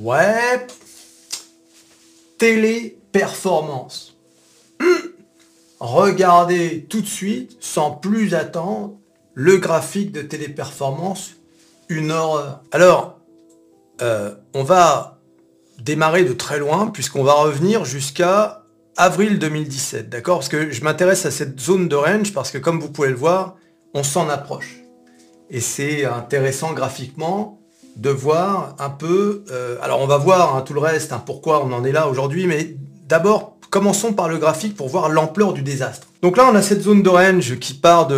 Ouais. Téléperformance. Regardez tout de suite, sans plus attendre, le graphique de téléperformance. Une horreur. Alors, euh, on va démarrer de très loin, puisqu'on va revenir jusqu'à avril 2017, d'accord? Parce que je m'intéresse à cette zone de range, parce que comme vous pouvez le voir, on s'en approche. Et c'est intéressant graphiquement de voir un peu... euh, alors on va voir hein, tout le reste, hein, pourquoi on en est là aujourd'hui, mais d'abord, commençons par le graphique pour voir l'ampleur du désastre. Donc là, on a cette zone de range qui part de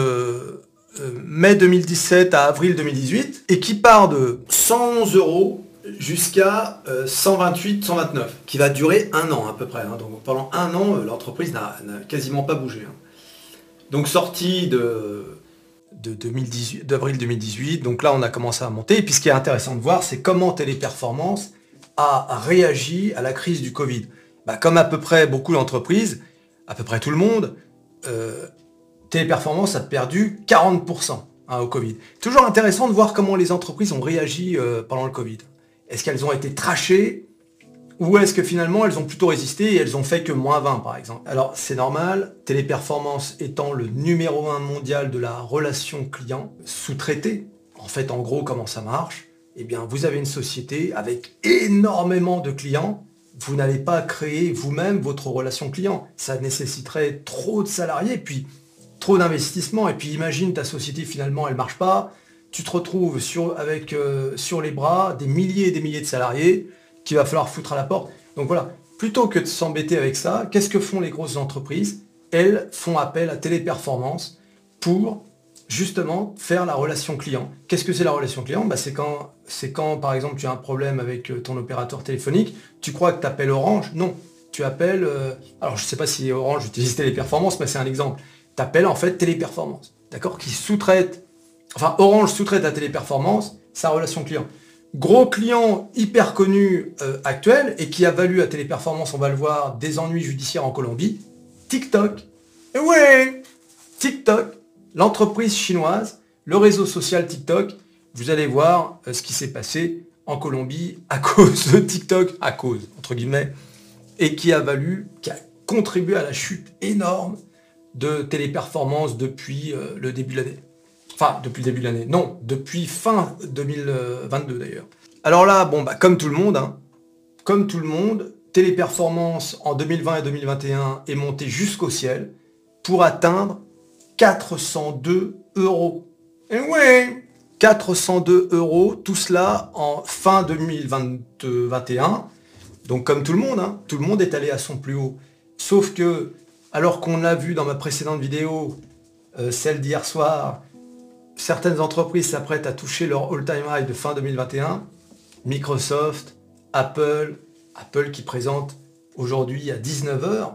euh, mai 2017 à avril 2018 et qui part de 111 euros jusqu'à euh, 128, 129, qui va durer un an à peu près. hein. Donc pendant un an, euh, l'entreprise n'a quasiment pas bougé. Donc sortie de, de 2018 d'avril 2018, donc là on a commencé à monter. Et puis ce qui est intéressant de voir, c'est comment Téléperformance a réagi à la crise du Covid. Bah, comme à peu près beaucoup d'entreprises, à peu près tout le monde, euh, Téléperformance a perdu 40% hein, au Covid. Toujours intéressant de voir comment les entreprises ont réagi euh, pendant le Covid. Est-ce qu'elles ont été trachées ou est-ce que finalement elles ont plutôt résisté et elles ont fait que moins 20 par exemple? Alors c'est normal, Téléperformance étant le numéro 1 mondial de la relation client sous-traité, en fait en gros comment ça marche Eh bien vous avez une société avec énormément de clients, vous n'allez pas créer vous-même votre relation client. Ça nécessiterait trop de salariés, puis trop d'investissement, et puis imagine ta société finalement elle marche pas, tu te retrouves avec euh, sur les bras des milliers et des milliers de salariés qu'il va falloir foutre à la porte. Donc voilà, plutôt que de s'embêter avec ça, qu'est-ce que font les grosses entreprises? Elles font appel à téléperformance pour justement faire la relation client. Qu'est-ce que c'est la relation client? Bah, C'est quand, par exemple, tu as un problème avec euh, ton opérateur téléphonique, tu crois que tu appelles Orange? Non, tu appelles... euh, alors je ne sais pas si Orange utilise téléperformance, mais c'est un exemple. Tu appelles en fait téléperformance, d'accord? Qui sous-traite, enfin Orange sous-traite à téléperformance sa relation client. Gros client hyper connu euh, actuel et qui a valu à Téléperformance, on va le voir, des ennuis judiciaires en Colombie, TikTok. Et ouais TikTok, l'entreprise chinoise, le réseau social TikTok, vous allez voir euh, ce qui s'est passé en Colombie à cause de TikTok, à cause, entre guillemets, et qui a valu, qui a contribué à la chute énorme de Téléperformance depuis euh, le début de l'année. Depuis le début de l'année. Non, depuis fin 2022 d'ailleurs. Alors là, bon, bah, comme tout le monde, hein, comme tout le monde, Téléperformance en 2020 et 2021 est monté jusqu'au ciel pour atteindre 402 euros. Et ouais 402 euros, tout cela en fin 2021. Donc comme tout le monde, hein, tout le monde est allé à son plus haut. Sauf que, alors qu'on l'a vu dans ma précédente vidéo, euh, celle d'hier soir, certaines entreprises s'apprêtent à toucher leur all-time high de fin 2021. Microsoft, Apple, Apple qui présente aujourd'hui à 19h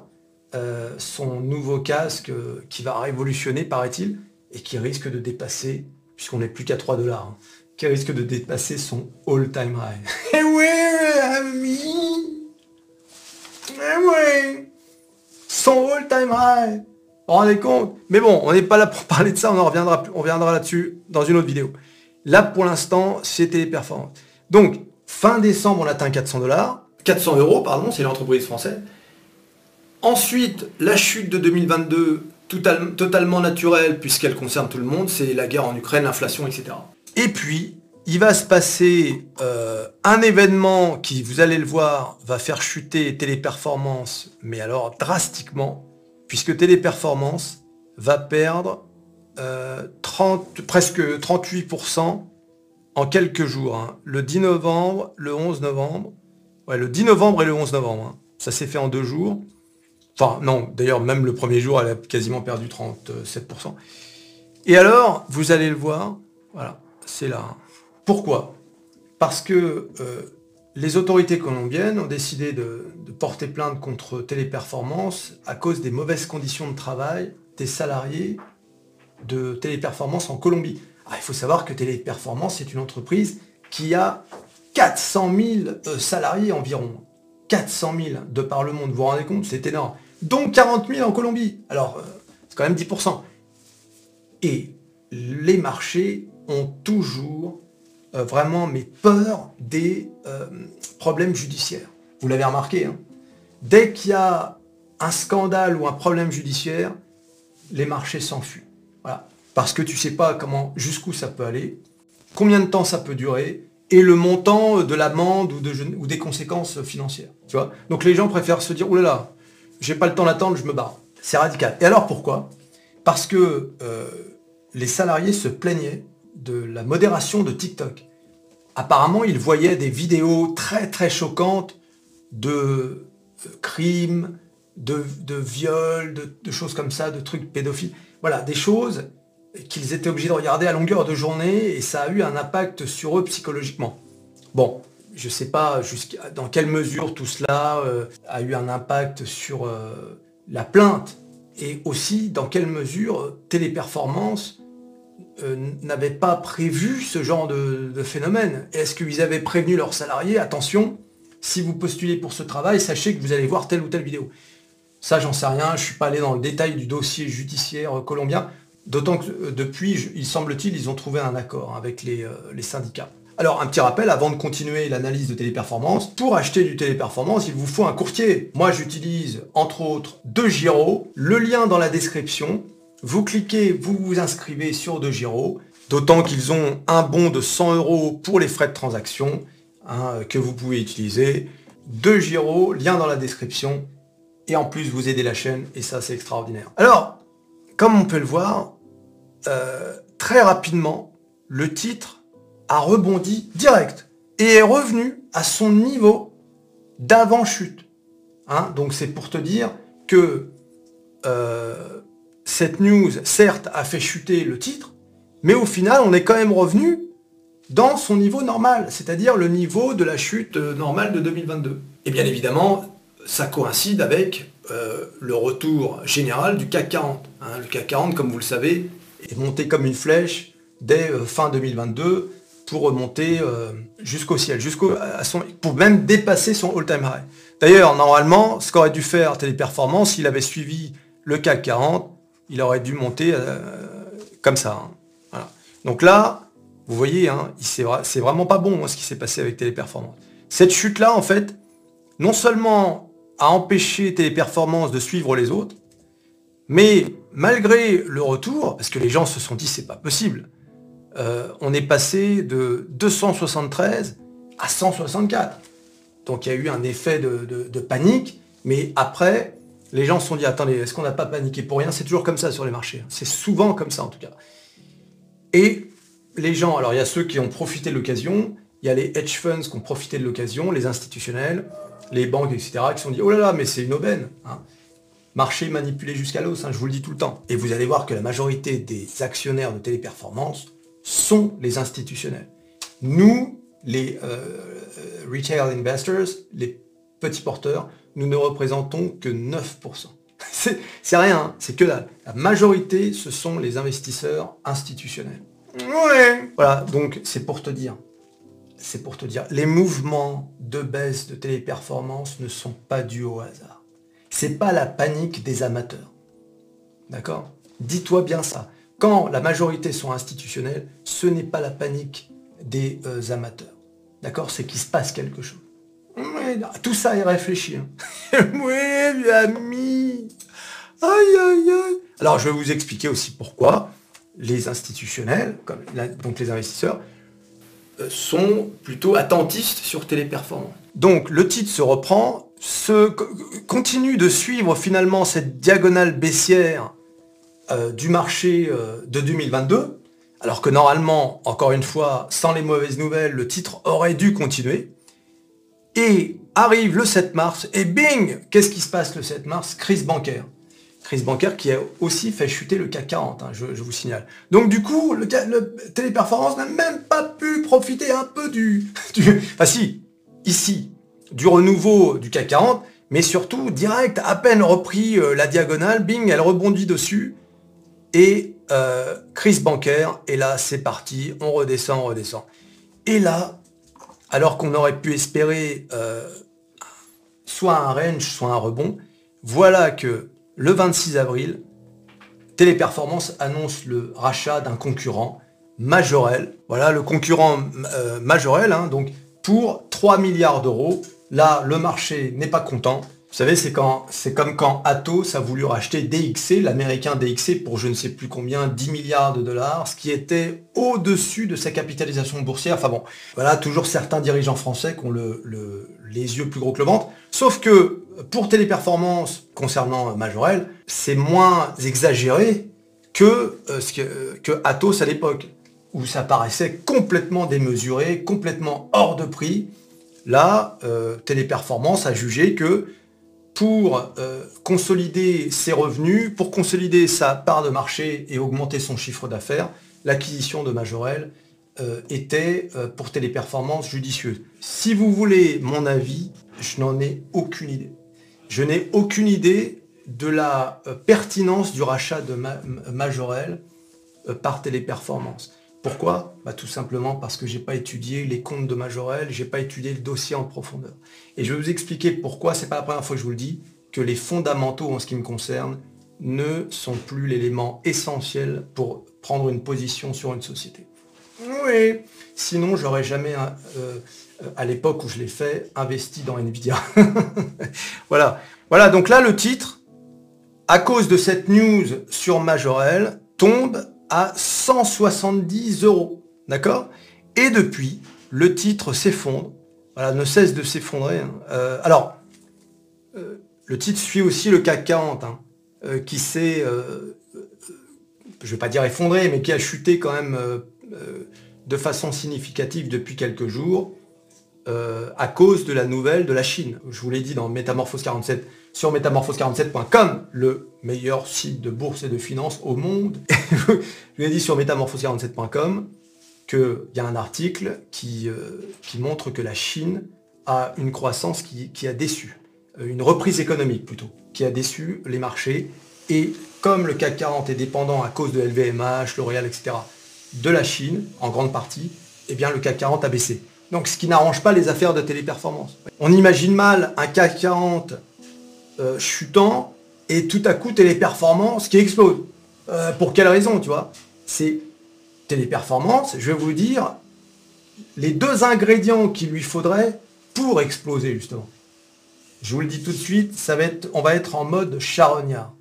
son nouveau casque euh, qui va révolutionner, paraît-il, et qui risque de dépasser, puisqu'on n'est plus qu'à 3 dollars, hein, qui risque de dépasser son all-time high. Eh ouais, ami Eh ouais Son all-time high Vous vous rendez compte? Mais bon, on n'est pas là pour parler de ça, on en reviendra, on reviendra là-dessus dans une autre vidéo. Là, pour l'instant, c'était les performances. Donc, fin décembre, on atteint 400 dollars. 400 euros, pardon, c'est l'entreprise française. Ensuite, la chute de 2022, total- totalement naturelle, puisqu'elle concerne tout le monde, c'est la guerre en Ukraine, l'inflation, etc. Et puis, il va se passer euh, un événement qui, vous allez le voir, va faire chuter Téléperformance, mais alors drastiquement, puisque Téléperformance va perdre euh, 30, presque 38% en quelques jours. hein. Le 10 novembre, le 11 novembre, ouais, le 10 novembre et le 11 novembre. hein. Ça s'est fait en deux jours. Enfin, non, d'ailleurs, même le premier jour, elle a quasiment perdu 37%. Et alors, vous allez le voir, voilà, c'est là. hein. Pourquoi? Parce que euh, les autorités colombiennes ont décidé de, porter plainte contre Téléperformance à cause des mauvaises conditions de travail des salariés de Téléperformance en Colombie. Ah, il faut savoir que Téléperformance est une entreprise qui a 400 000 euh, salariés environ. 400 000 de par le monde, vous vous rendez compte C'est énorme. Donc 40 000 en Colombie. Alors, euh, c'est quand même 10%. Et les marchés ont toujours euh, vraiment mais peur des euh, problèmes judiciaires. Vous l'avez remarqué, hein. dès qu'il y a un scandale ou un problème judiciaire, les marchés s'enfuient. Parce que tu sais pas comment, jusqu'où ça peut aller, combien de temps ça peut durer, et le montant de l'amende ou, de, ou des conséquences financières. Donc les gens préfèrent se dire, oulala, j'ai pas le temps d'attendre, je me barre. C'est radical. Et alors pourquoi? Parce que euh, les salariés se plaignaient de la modération de TikTok. Apparemment, ils voyaient des vidéos très très choquantes de crimes, de, viols, de, choses comme ça, de trucs pédophiles. Voilà, des choses qu'ils étaient obligés de regarder à longueur de journée et ça a eu un impact sur eux psychologiquement. Bon, je ne sais pas dans quelle mesure tout cela euh, a eu un impact sur euh, la plainte et aussi dans quelle mesure Téléperformance euh, n'avait pas prévu ce genre de, phénomène. Est-ce qu'ils avaient prévenu leurs salariés, attention, si vous postulez pour ce travail, sachez que vous allez voir telle ou telle vidéo. Ça, j'en sais rien, je ne suis pas allé dans le détail du dossier judiciaire colombien, d'autant que depuis, il semble-t-il, ils ont trouvé un accord avec les syndicats. Alors, un petit rappel, avant de continuer l'analyse de téléperformance, pour acheter du téléperformance, il vous faut un courtier. Moi, j'utilise, entre autres, De Giro, le lien dans la description. Vous cliquez, vous vous inscrivez sur De Giro, d'autant qu'ils ont un bon de 100 euros pour les frais de transaction hein, que vous pouvez utiliser. De Giro, lien dans la description. Et en plus, vous aidez la chaîne, et ça, c'est extraordinaire. Alors, comme on peut le voir, euh, très rapidement, le titre a rebondi direct et est revenu à son niveau d'avant-chute. Hein, donc c'est pour te dire que euh, cette news, certes, a fait chuter le titre, mais au final, on est quand même revenu dans son niveau normal, c'est-à-dire le niveau de la chute euh, normale de 2022. Et bien évidemment, ça coïncide avec euh, le retour général du CAC 40. Hein. le CAC 40, comme vous le savez, est monté comme une flèche dès fin 2022 pour remonter euh, jusqu'au ciel, pour même dépasser son all-time high. D'ailleurs, normalement, ce qu'aurait dû faire Téléperformance, s'il avait suivi le CAC 40, il aurait dû monter euh, comme ça. Hein. Donc là, vous voyez, hein, c'est vraiment pas bon hein, ce qui s'est passé avec Téléperformance. Cette chute-là, en fait, non seulement a empêché Téléperformance de suivre les autres, mais malgré le retour, parce que les gens se sont dit c'est pas possible, euh, on est passé de 273 à 164. Donc il y a eu un effet de, panique, mais après, les gens se sont dit, attendez, est-ce qu'on n'a pas paniqué pour rien? C'est toujours comme ça sur les marchés. Hein. C'est souvent comme ça en tout cas. Et les gens, alors il y a ceux qui ont profité de l'occasion, il y a les hedge funds qui ont profité de l'occasion, les institutionnels, les banques, etc., qui se sont dit, oh là là, mais c'est une aubaine. Hein. Marché manipulé jusqu'à l'os, hein, je vous le dis tout le temps. Et vous allez voir que la majorité des actionnaires de téléperformance sont les institutionnels. Nous, les euh, retail investors, les petits porteurs, nous ne représentons que 9%. C'est rien, hein. c'est que la, la majorité, ce sont les investisseurs institutionnels. Ouais. Voilà, donc c'est pour te dire, c'est pour te dire, les mouvements de baisse de téléperformance ne sont pas dus au hasard. C'est pas la panique des amateurs. D'accord? Dis-toi bien ça. Quand la majorité sont institutionnelles, ce n'est pas la panique des euh, amateurs. D'accord? C'est qu'il se passe quelque chose. Tout ça est réfléchi. Hein. oui. Aïe, aïe, aïe. Alors, je vais vous expliquer aussi pourquoi les institutionnels, donc les investisseurs, euh, sont plutôt attentistes sur Téléperformance. Donc, le titre se reprend, se, continue de suivre finalement cette diagonale baissière euh, du marché euh, de 2022, alors que normalement, encore une fois, sans les mauvaises nouvelles, le titre aurait dû continuer. Et arrive le 7 mars, et bing Qu'est-ce qui se passe le 7 mars? Crise bancaire. Crise bancaire qui a aussi fait chuter le CAC 40, hein, je, vous signale. Donc du coup, le, Téléperformance n'a même pas pu profiter un peu du, du... Enfin si, ici, du renouveau du CAC 40, mais surtout, direct, à peine repris euh, la diagonale, bing, elle rebondit dessus, et euh, crise bancaire, et là c'est parti, on redescend, on redescend. Et là, alors qu'on aurait pu espérer euh, soit un range, soit un rebond, voilà que le 26 avril, Téléperformance annonce le rachat d'un concurrent Majorel. Voilà le concurrent euh, Majorel, hein, donc pour 3 milliards d'euros. Là, le marché n'est pas content. Vous savez, c'est quand c'est comme quand Atos a voulu racheter DXC, l'américain DXC, pour je ne sais plus combien, 10 milliards de dollars, ce qui était au-dessus de sa capitalisation boursière. Enfin bon, voilà, toujours certains dirigeants français qui ont le, les yeux plus gros que le ventre. Sauf que pour Téléperformance, concernant Majorel, c'est moins exagéré que, euh, ce que, que Atos à l'époque, où ça paraissait complètement démesuré, complètement hors de prix. Là, euh, Téléperformance a jugé que pour euh, consolider ses revenus, pour consolider sa part de marché et augmenter son chiffre d'affaires, l'acquisition de Majorel euh, était euh, pour téléperformance judicieuse. Si vous voulez mon avis, je n'en ai aucune idée. Je n'ai aucune idée de la pertinence du rachat de Majorel par téléperformance. Pourquoi bah, Tout simplement parce que je n'ai pas étudié les comptes de Majorel, je n'ai pas étudié le dossier en profondeur. Et je vais vous expliquer pourquoi, c'est pas la première fois que je vous le dis, que les fondamentaux en ce qui me concerne ne sont plus l'élément essentiel pour prendre une position sur une société. Oui, sinon j'aurais jamais, euh, à l'époque où je l'ai fait, investi dans Nvidia. voilà. Voilà, donc là le titre, à cause de cette news sur Majorel, tombe à 170 euros. D'accord? Et depuis, le titre s'effondre. Voilà, ne cesse de s'effondrer. Hein. Euh, alors, euh, le titre suit aussi le CAC 40, hein, euh, qui s'est, je vais pas dire effondré, mais qui a chuté quand même de façon significative depuis quelques jours, à cause de la nouvelle de la Chine. Je vous l'ai dit dans Métamorphose 47 sur métamorphose47.com, le meilleur site de bourse et de finance au monde. je lui ai dit sur métamorphose47.com qu'il y a un article qui, euh, qui, montre que la Chine a une croissance qui, a déçu, euh, une reprise économique plutôt, qui a déçu les marchés. Et comme le CAC 40 est dépendant à cause de LVMH, L'Oréal, etc., de la Chine, en grande partie, eh bien le CAC 40 a baissé. Donc ce qui n'arrange pas les affaires de téléperformance. On imagine mal un CAC 40 euh, chutant et tout à coup téléperformance qui explose. Euh, pour quelle raison, tu vois? C'est téléperformance, je vais vous dire, les deux ingrédients qu'il lui faudrait pour exploser justement. Je vous le dis tout de suite, ça va être, on va être en mode charognard.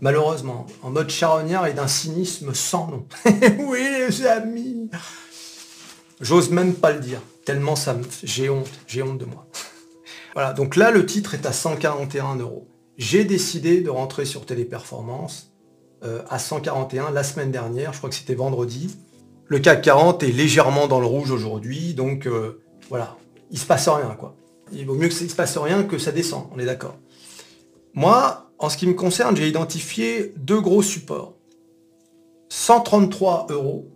Malheureusement, en mode charognard et d'un cynisme sans nom. oui les amis J'ose même pas le dire, tellement ça me... j'ai honte, j'ai honte de moi. Voilà, donc là, le titre est à 141 euros. J'ai décidé de rentrer sur Téléperformance euh, à 141 la semaine dernière, je crois que c'était vendredi. Le CAC 40 est légèrement dans le rouge aujourd'hui, donc euh, voilà, il se passe rien quoi. Il vaut mieux que ça ne se passe rien que ça descend, on est d'accord. Moi, en ce qui me concerne, j'ai identifié deux gros supports. 133 euros,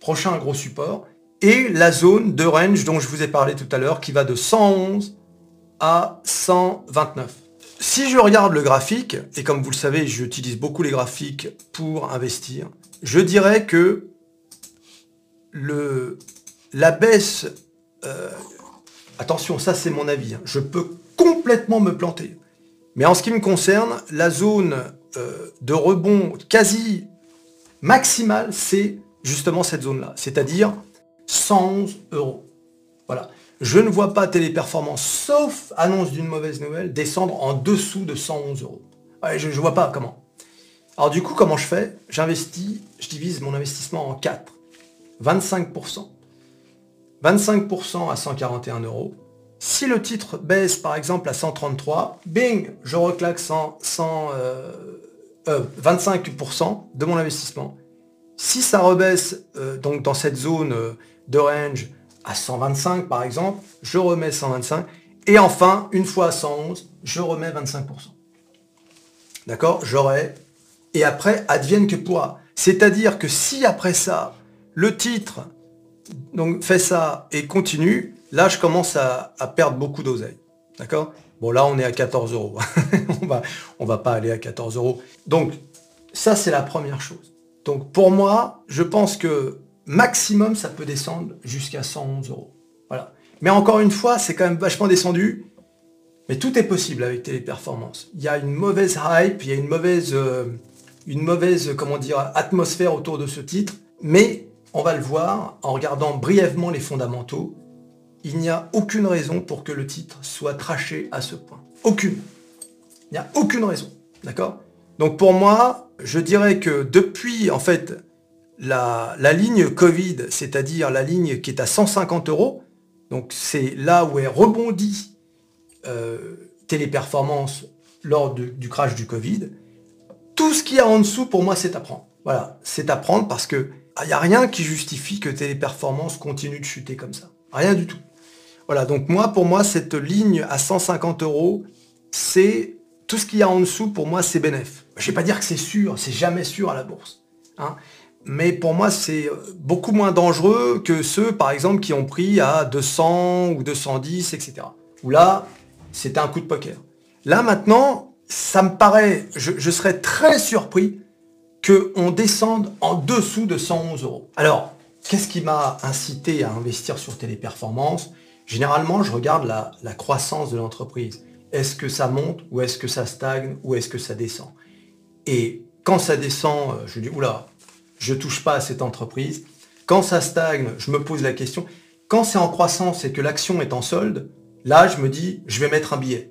prochain gros support, et la zone de range dont je vous ai parlé tout à l'heure qui va de 111 à 129. Si je regarde le graphique, et comme vous le savez, j'utilise beaucoup les graphiques pour investir, je dirais que le, la baisse, euh, attention, ça c'est mon avis, hein, je peux complètement me planter. Mais en ce qui me concerne, la zone euh, de rebond quasi maximale, c'est justement cette zone-là. C'est-à-dire 111 euros. Voilà. Je ne vois pas Téléperformance, sauf annonce d'une mauvaise nouvelle, descendre en dessous de 111 euros. je ne vois pas comment. Alors du coup, comment je fais? J'investis, je divise mon investissement en 4. 25%. 25% à 141 euros. Si le titre baisse par exemple à 133, bing, je reclaque 100, 25% euh, euh, de mon investissement. Si ça rebaisse euh, donc dans cette zone de range à 125 par exemple, je remets 125. Et enfin, une fois à 111, je remets 25%. D'accord? J'aurai. Et après, advienne que pourra. C'est-à-dire que si après ça, le titre donc, fait ça et continue, là, je commence à, perdre beaucoup d'oseille. D'accord? Bon, là, on est à 14 euros. on va, on va pas aller à 14 euros. Donc, ça, c'est la première chose. Donc, pour moi, je pense que maximum, ça peut descendre jusqu'à 111 euros. Voilà. Mais encore une fois, c'est quand même vachement descendu. Mais tout est possible avec Téléperformance. Il y a une mauvaise hype, il y a une mauvaise, euh, une mauvaise atmosphère autour de ce titre. Mais on va le voir en regardant brièvement les fondamentaux. Il n'y a aucune raison pour que le titre soit traché à ce point. Aucune. Il n'y a aucune raison. D'accord? Donc pour moi, je dirais que depuis, en fait, la, ligne Covid, c'est-à-dire la ligne qui est à 150 euros, donc c'est là où est rebondi euh, Téléperformance lors du crash du Covid, tout ce qu'il y a en dessous, pour moi, c'est à prendre. Voilà, c'est à prendre parce que il n'y a rien qui justifie que Téléperformance continue de chuter comme ça. Rien du tout. Voilà, donc moi, pour moi, cette ligne à 150 euros, c'est tout ce qu'il y a en dessous, pour moi, c'est bénéf. Je ne vais pas dire que c'est sûr, c'est jamais sûr à la bourse. Hein. Mais pour moi, c'est beaucoup moins dangereux que ceux, par exemple, qui ont pris à 200 ou 210, etc. Où là, c'était un coup de poker. Là, maintenant, ça me paraît, je, serais très surpris qu'on descende en dessous de 111 euros. Alors, qu'est-ce qui m'a incité à investir sur Téléperformance? Généralement, je regarde la croissance de l'entreprise. Est-ce que ça monte ou est-ce que ça stagne ou est-ce que ça descend? Et quand ça descend, euh, je dis, oula, je touche pas à cette entreprise. Quand ça stagne, je me pose la question. Quand c'est en croissance et que l'action est en solde, là, je me dis, je vais mettre un billet.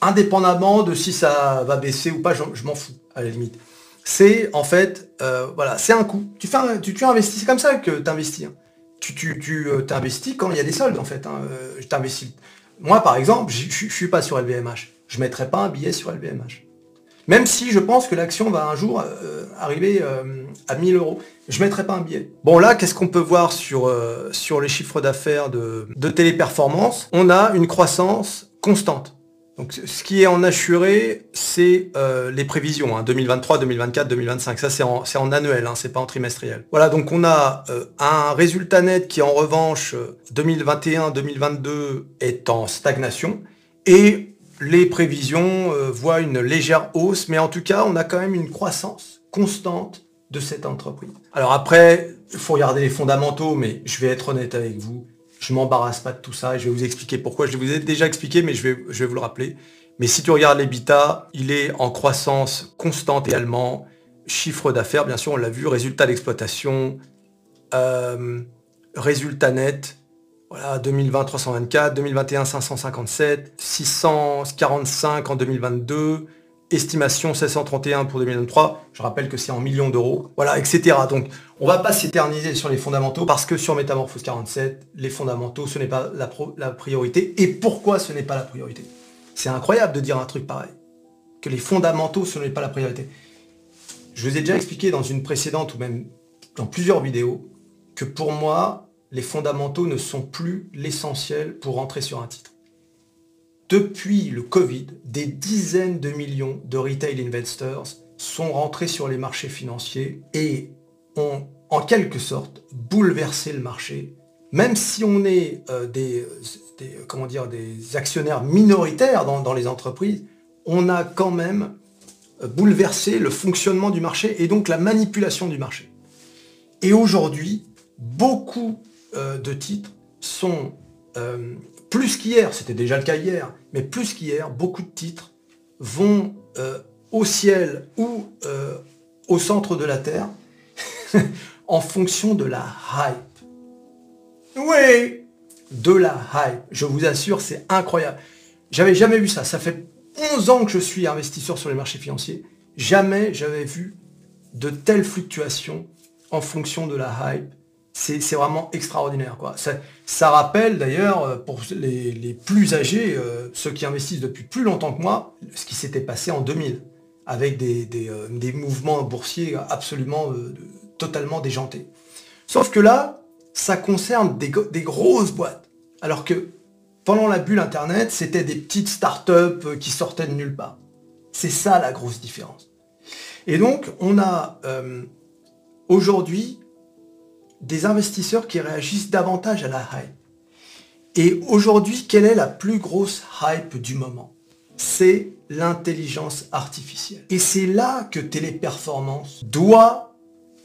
Indépendamment de si ça va baisser ou pas, je, m'en fous, à la limite. C'est, en fait, euh, voilà, c'est un coup. Tu, fais tu, investis, c'est comme ça que tu investis. Hein. Tu, tu, tu euh, investis quand il y a des soldes, en fait. Hein. T'investis. Moi, par exemple, je ne suis pas sur LVMH. Je mettrai pas un billet sur LVMH. Même si je pense que l'action va un jour euh, arriver euh, à 1000 euros. Je ne mettrai pas un billet. Bon là, qu'est-ce qu'on peut voir sur, euh, sur les chiffres d'affaires de, téléperformance? On a une croissance constante. Donc ce qui est en assuré, c'est les prévisions, 2023, 2024, 2025. Ça c'est en, en, annuel, hein, c'est pas en trimestriel. Voilà, donc on a un résultat net qui en revanche 2021-2022 est en stagnation et les prévisions euh, voient une légère hausse, mais en tout cas, on a quand même une croissance constante de cette entreprise. Alors après, il faut regarder les fondamentaux, mais je vais être honnête avec vous, je m'embarrasse pas de tout ça et je vais vous expliquer pourquoi. Je vous ai déjà expliqué, mais je vais, je vais vous le rappeler. Mais si tu regardes l'EBITDA, il est en croissance constante également. Chiffre d'affaires, bien sûr, on l'a vu, résultat d'exploitation, euh, résultat net, voilà, 2020 324, 2021 557, 645 en 2022, estimation 731 pour 2023. Je rappelle que c'est en millions d'euros. Voilà, etc. Donc, on va pas s'éterniser sur les fondamentaux parce que sur Métamorphose 47, les fondamentaux, ce n'est pas la priorité. Et pourquoi ce n'est pas la priorité? C'est incroyable de dire un truc pareil. Que les fondamentaux, ce n'est pas la priorité. Je vous ai déjà expliqué dans une précédente ou même dans plusieurs vidéos que pour moi, les fondamentaux ne sont plus l'essentiel pour rentrer sur un titre. Depuis le Covid, des dizaines de millions de retail investors sont rentrés sur les marchés financiers et ont en quelque sorte bouleversé le marché. Même si on est euh, des, comment dire, des actionnaires minoritaires dans, les entreprises, on a quand même euh, bouleversé le fonctionnement du marché et donc la manipulation du marché. Et aujourd'hui, beaucoup euh, de titres sont euh, plus qu'hier, c'était déjà le cas hier, mais plus qu'hier, beaucoup de titres vont euh, au ciel ou au centre de la Terre en fonction de la hype. Oui, de la hype. Je vous assure, c'est incroyable. J'avais jamais vu ça. Ça fait 11 ans que je suis investisseur sur les marchés financiers. Jamais j'avais vu de telles fluctuations en fonction de la hype c'est vraiment extraordinaire. Quoi. Ça, rappelle d'ailleurs, euh, pour les, plus âgés, euh, ceux qui investissent depuis plus longtemps que moi, ce qui s'était passé en 2000, avec des, euh, mouvements boursiers absolument totalement déjantés. Sauf que là, ça concerne des, des, grosses boîtes. Alors que pendant la bulle Internet, c'était des petites startups qui sortaient de nulle part. C'est ça la grosse différence. Et donc, on a aujourd'hui des investisseurs qui réagissent davantage à la hype. Et aujourd'hui, quelle est la plus grosse hype du moment? C'est l'intelligence artificielle. Et c'est là que Téléperformance doit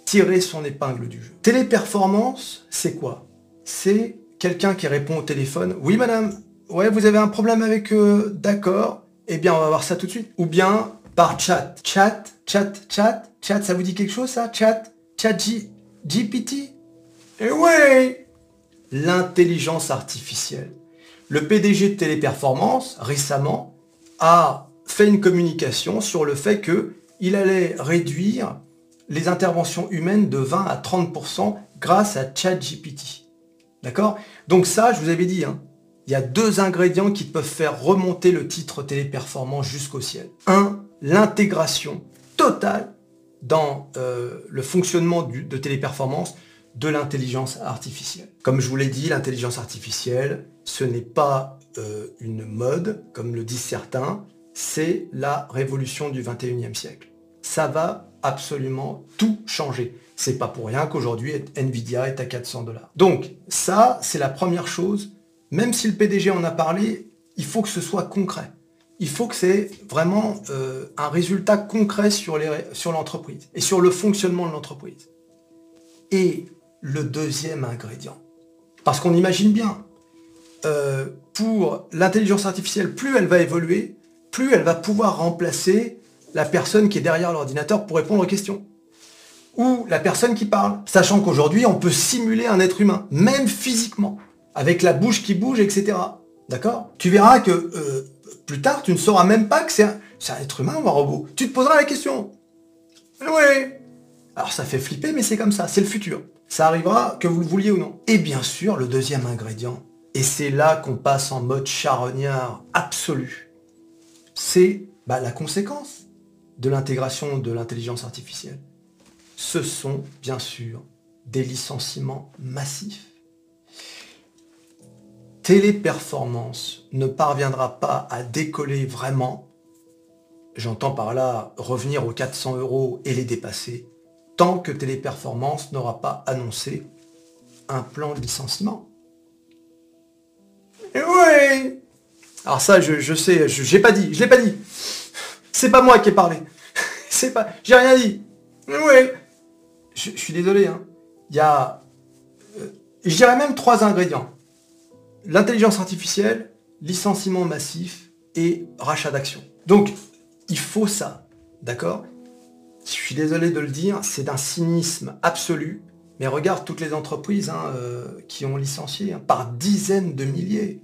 tirer son épingle du jeu. Téléperformance, c'est quoi? C'est quelqu'un qui répond au téléphone. Oui madame, ouais, vous avez un problème avec eux D'accord. Eh bien, on va voir ça tout de suite. Ou bien par chat. Chat, chat, chat, chat, ça vous dit quelque chose ça? Chat, chat GPT Eh ouais L'intelligence artificielle. Le PDG de Téléperformance, récemment, a fait une communication sur le fait qu'il allait réduire les interventions humaines de 20 à 30% grâce à ChatGPT. D'accord? Donc ça, je vous avais dit, hein, il y a deux ingrédients qui peuvent faire remonter le titre téléperformance jusqu'au ciel. Un, l'intégration totale dans euh, le fonctionnement de téléperformance de l'intelligence artificielle. Comme je vous l'ai dit, l'intelligence artificielle, ce n'est pas euh, une mode, comme le disent certains, c'est la révolution du 21e siècle. Ça va absolument tout changer. C'est pas pour rien qu'aujourd'hui Nvidia est à 400 dollars. Donc ça, c'est la première chose. Même si le PDG en a parlé, il faut que ce soit concret. Il faut que c'est vraiment euh, un résultat concret sur l'entreprise sur et sur le fonctionnement de l'entreprise. Et le deuxième ingrédient, parce qu'on imagine bien, euh, pour l'intelligence artificielle, plus elle va évoluer, plus elle va pouvoir remplacer la personne qui est derrière l'ordinateur pour répondre aux questions. Ou la personne qui parle. Sachant qu'aujourd'hui, on peut simuler un être humain, même physiquement, avec la bouche qui bouge, etc. D'accord? Tu verras que euh, plus tard, tu ne sauras même pas que c'est un, être humain ou un robot. Tu te poseras la question. Oui. Alors ça fait flipper, mais c'est comme ça, c'est le futur. Ça arrivera que vous le vouliez ou non. Et bien sûr, le deuxième ingrédient, et c'est là qu'on passe en mode charognard absolu, c'est bah, la conséquence de l'intégration de l'intelligence artificielle, ce sont bien sûr des licenciements massifs. Téléperformance ne parviendra pas à décoller vraiment, j'entends par là revenir aux 400 euros et les dépasser, tant que Téléperformance n'aura pas annoncé un plan de licenciement. Et oui Alors ça, je, sais, je n'ai pas dit, je l'ai pas dit. C'est pas moi qui ai parlé. C'est pas. J'ai rien dit. Oui. Je, suis désolé. Hein. Il y a. Euh, je dirais même trois ingrédients. L'intelligence artificielle, licenciement massif et rachat d'actions. Donc, il faut ça. D'accord? Je suis désolé de le dire, c'est d'un cynisme absolu. Mais regarde toutes les entreprises hein, euh, qui ont licencié hein, par dizaines de milliers.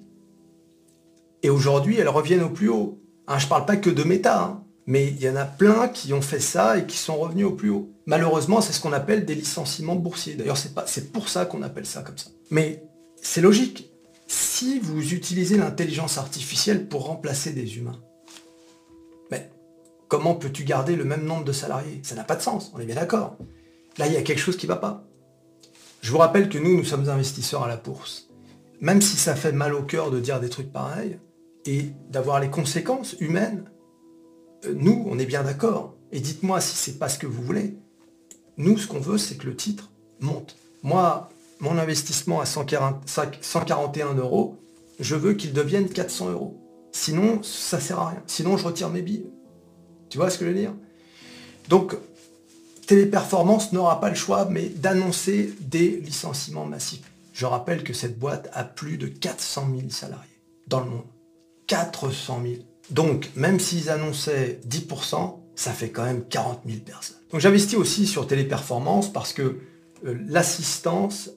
Et aujourd'hui, elles reviennent au plus haut. Hein, je ne parle pas que de méta, mais il y en a plein qui ont fait ça et qui sont revenus au plus haut. Malheureusement, c'est ce qu'on appelle des licenciements boursiers. D'ailleurs, c'est pour ça qu'on appelle ça comme ça. Mais c'est logique. Si vous utilisez l'intelligence artificielle pour remplacer des humains, comment peux-tu garder le même nombre de salariés? Ça n'a pas de sens, on est bien d'accord. Là, il y a quelque chose qui ne va pas. Je vous rappelle que nous, nous sommes investisseurs à la bourse. Même si ça fait mal au cœur de dire des trucs pareils, et d'avoir les conséquences humaines, euh, nous, on est bien d'accord. Et dites-moi si c'est pas ce que vous voulez. Nous, ce qu'on veut, c'est que le titre monte. Moi, mon investissement à 141 euros, je veux qu'il devienne 400 euros. Sinon, ça sert à rien. Sinon, je retire mes billes. Tu vois ce que je veux dire? Donc, Téléperformance n'aura pas le choix, mais d'annoncer des licenciements massifs. Je rappelle que cette boîte a plus de 400 000 salariés dans le monde. 400 000. Donc, même s'ils annonçaient 10%, ça fait quand même 40 000 personnes. Donc j'investis aussi sur Téléperformance parce que euh, l'assistance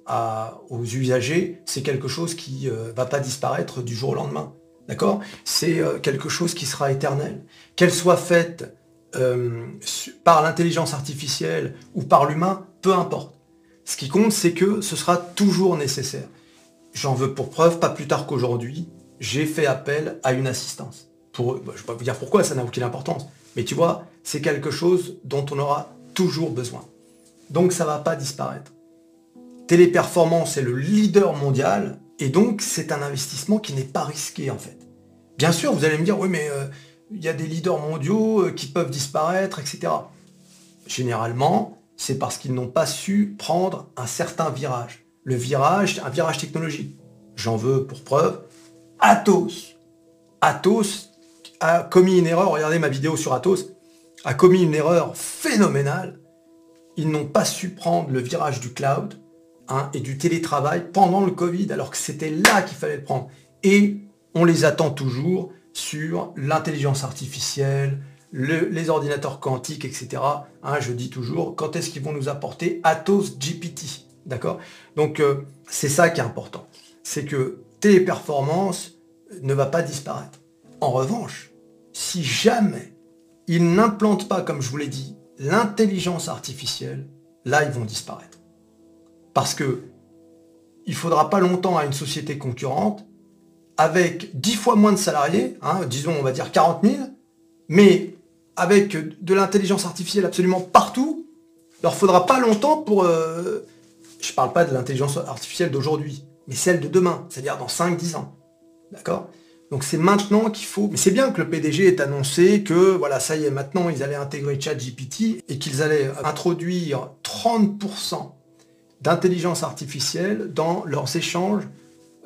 aux usagers, c'est quelque chose qui ne euh, va pas disparaître du jour au lendemain. D'accord? C'est euh, quelque chose qui sera éternel. Qu'elle soit faite par l'intelligence artificielle ou par l'humain, peu importe. Ce qui compte, c'est que ce sera toujours nécessaire. J'en veux pour preuve, pas plus tard qu'aujourd'hui, j'ai fait appel à une assistance. Pour, je ne vais pas vous dire pourquoi, ça n'a aucune importance. Mais tu vois, c'est quelque chose dont on aura toujours besoin. Donc ça ne va pas disparaître. Téléperformance est le leader mondial et donc c'est un investissement qui n'est pas risqué en fait. Bien sûr, vous allez me dire, oui mais euh, il y a des leaders mondiaux euh, qui peuvent disparaître, etc. Généralement, c'est parce qu'ils n'ont pas su prendre un certain virage. Le virage, un virage technologique. J'en veux pour preuve Atos. Atos a commis une erreur, regardez ma vidéo sur Atos, a commis une erreur phénoménale. Ils n'ont pas su prendre le virage du cloud hein, et du télétravail pendant le Covid, alors que c'était là qu'il fallait le prendre. Et on les attend toujours sur l'intelligence artificielle, les ordinateurs quantiques, etc. Hein, je dis toujours, quand est-ce qu'ils vont nous apporter Atos GPT D'accord? Donc, euh, c'est ça qui est important. C'est que téléperformance ne va pas disparaître. En revanche, si jamais ils n'implantent pas, comme je vous l'ai dit, l'intelligence artificielle, là, ils vont disparaître. Parce que il faudra pas longtemps à une société concurrente avec 10 fois moins de salariés, hein, disons on va dire 40 000, mais avec de l'intelligence artificielle absolument partout, il leur faudra pas longtemps pour... Euh, je parle pas de l'intelligence artificielle d'aujourd'hui, mais celle de demain, c'est-à-dire dans 5-10 ans. D'accord? Donc c'est maintenant qu'il faut... Mais c'est bien que le PDG ait annoncé que, voilà, ça y est, maintenant ils allaient intégrer ChatGPT et qu'ils allaient introduire 30% d'intelligence artificielle dans leurs échanges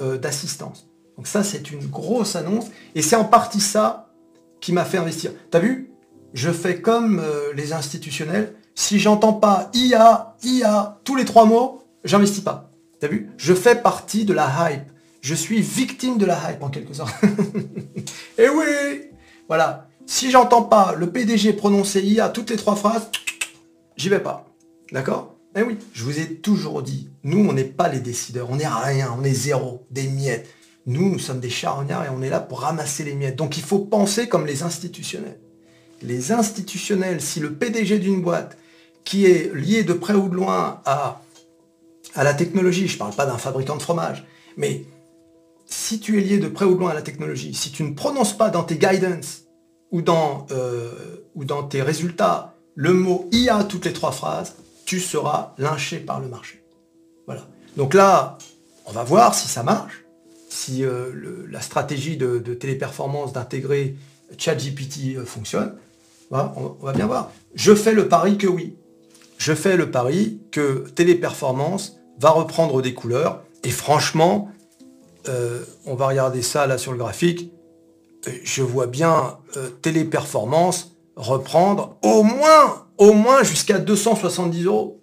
euh, d'assistance. Donc ça, c'est une grosse annonce. Et c'est en partie ça qui m'a fait investir. T'as vu? Je fais comme euh, les institutionnels. Si j'entends pas IA, IA, tous les trois mots, j'investis pas. T'as vu? Je fais partie de la hype. Je suis victime de la hype en quelque sorte. Et eh oui Voilà. Si j'entends pas le PDG prononcer IA toutes les trois phrases, j'y vais pas. D'accord? Eh oui, je vous ai toujours dit, nous, on n'est pas les décideurs, on n'est rien, on est zéro, des miettes. Nous, nous sommes des charognards et on est là pour ramasser les miettes. Donc il faut penser comme les institutionnels. Les institutionnels, si le PDG d'une boîte qui est lié de près ou de loin à, la technologie, je ne parle pas d'un fabricant de fromage, mais si tu es lié de près ou de loin à la technologie, si tu ne prononces pas dans tes guidance ou dans, euh, ou dans tes résultats le mot IA toutes les trois phrases, tu seras lynché par le marché. Voilà. Donc là, on va voir si ça marche si euh, la stratégie de, téléperformance d'intégrer ChatGPT euh, fonctionne, on, va bien voir. Je fais le pari que oui. Je fais le pari que téléperformance va reprendre des couleurs. Et franchement, euh, on va regarder ça là sur le graphique. Je vois bien téléperformance reprendre au moins, au moins jusqu'à 270 euros.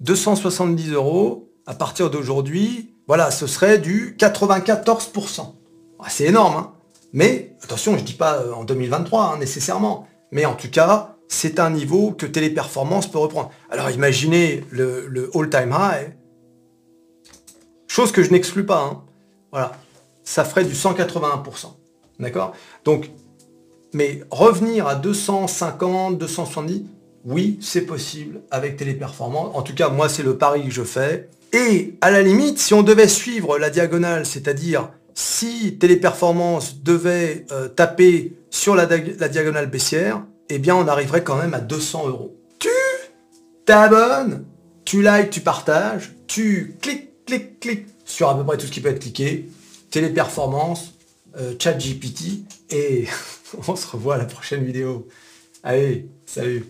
270 euros à partir d'aujourd'hui, voilà, ce serait du 94%. Ah, c'est énorme, hein mais attention, je ne dis pas euh, en 2023 hein, nécessairement, mais en tout cas, c'est un niveau que Téléperformance peut reprendre. Alors imaginez le, all-time high, chose que je n'exclus pas, hein. voilà, ça ferait du 181%. D'accord? Donc, mais revenir à 250, 270, oui, c'est possible avec Téléperformance. En tout cas, moi, c'est le pari que je fais. Et à la limite, si on devait suivre la diagonale, c'est-à-dire si Téléperformance devait euh, taper sur la, diagonale baissière, eh bien on arriverait quand même à 200 euros. Tu t'abonnes, tu likes, tu partages, tu cliques, cliques, cliques sur à peu près tout ce qui peut être cliqué, Téléperformance, euh, chat GPT, et on se revoit à la prochaine vidéo. Allez, salut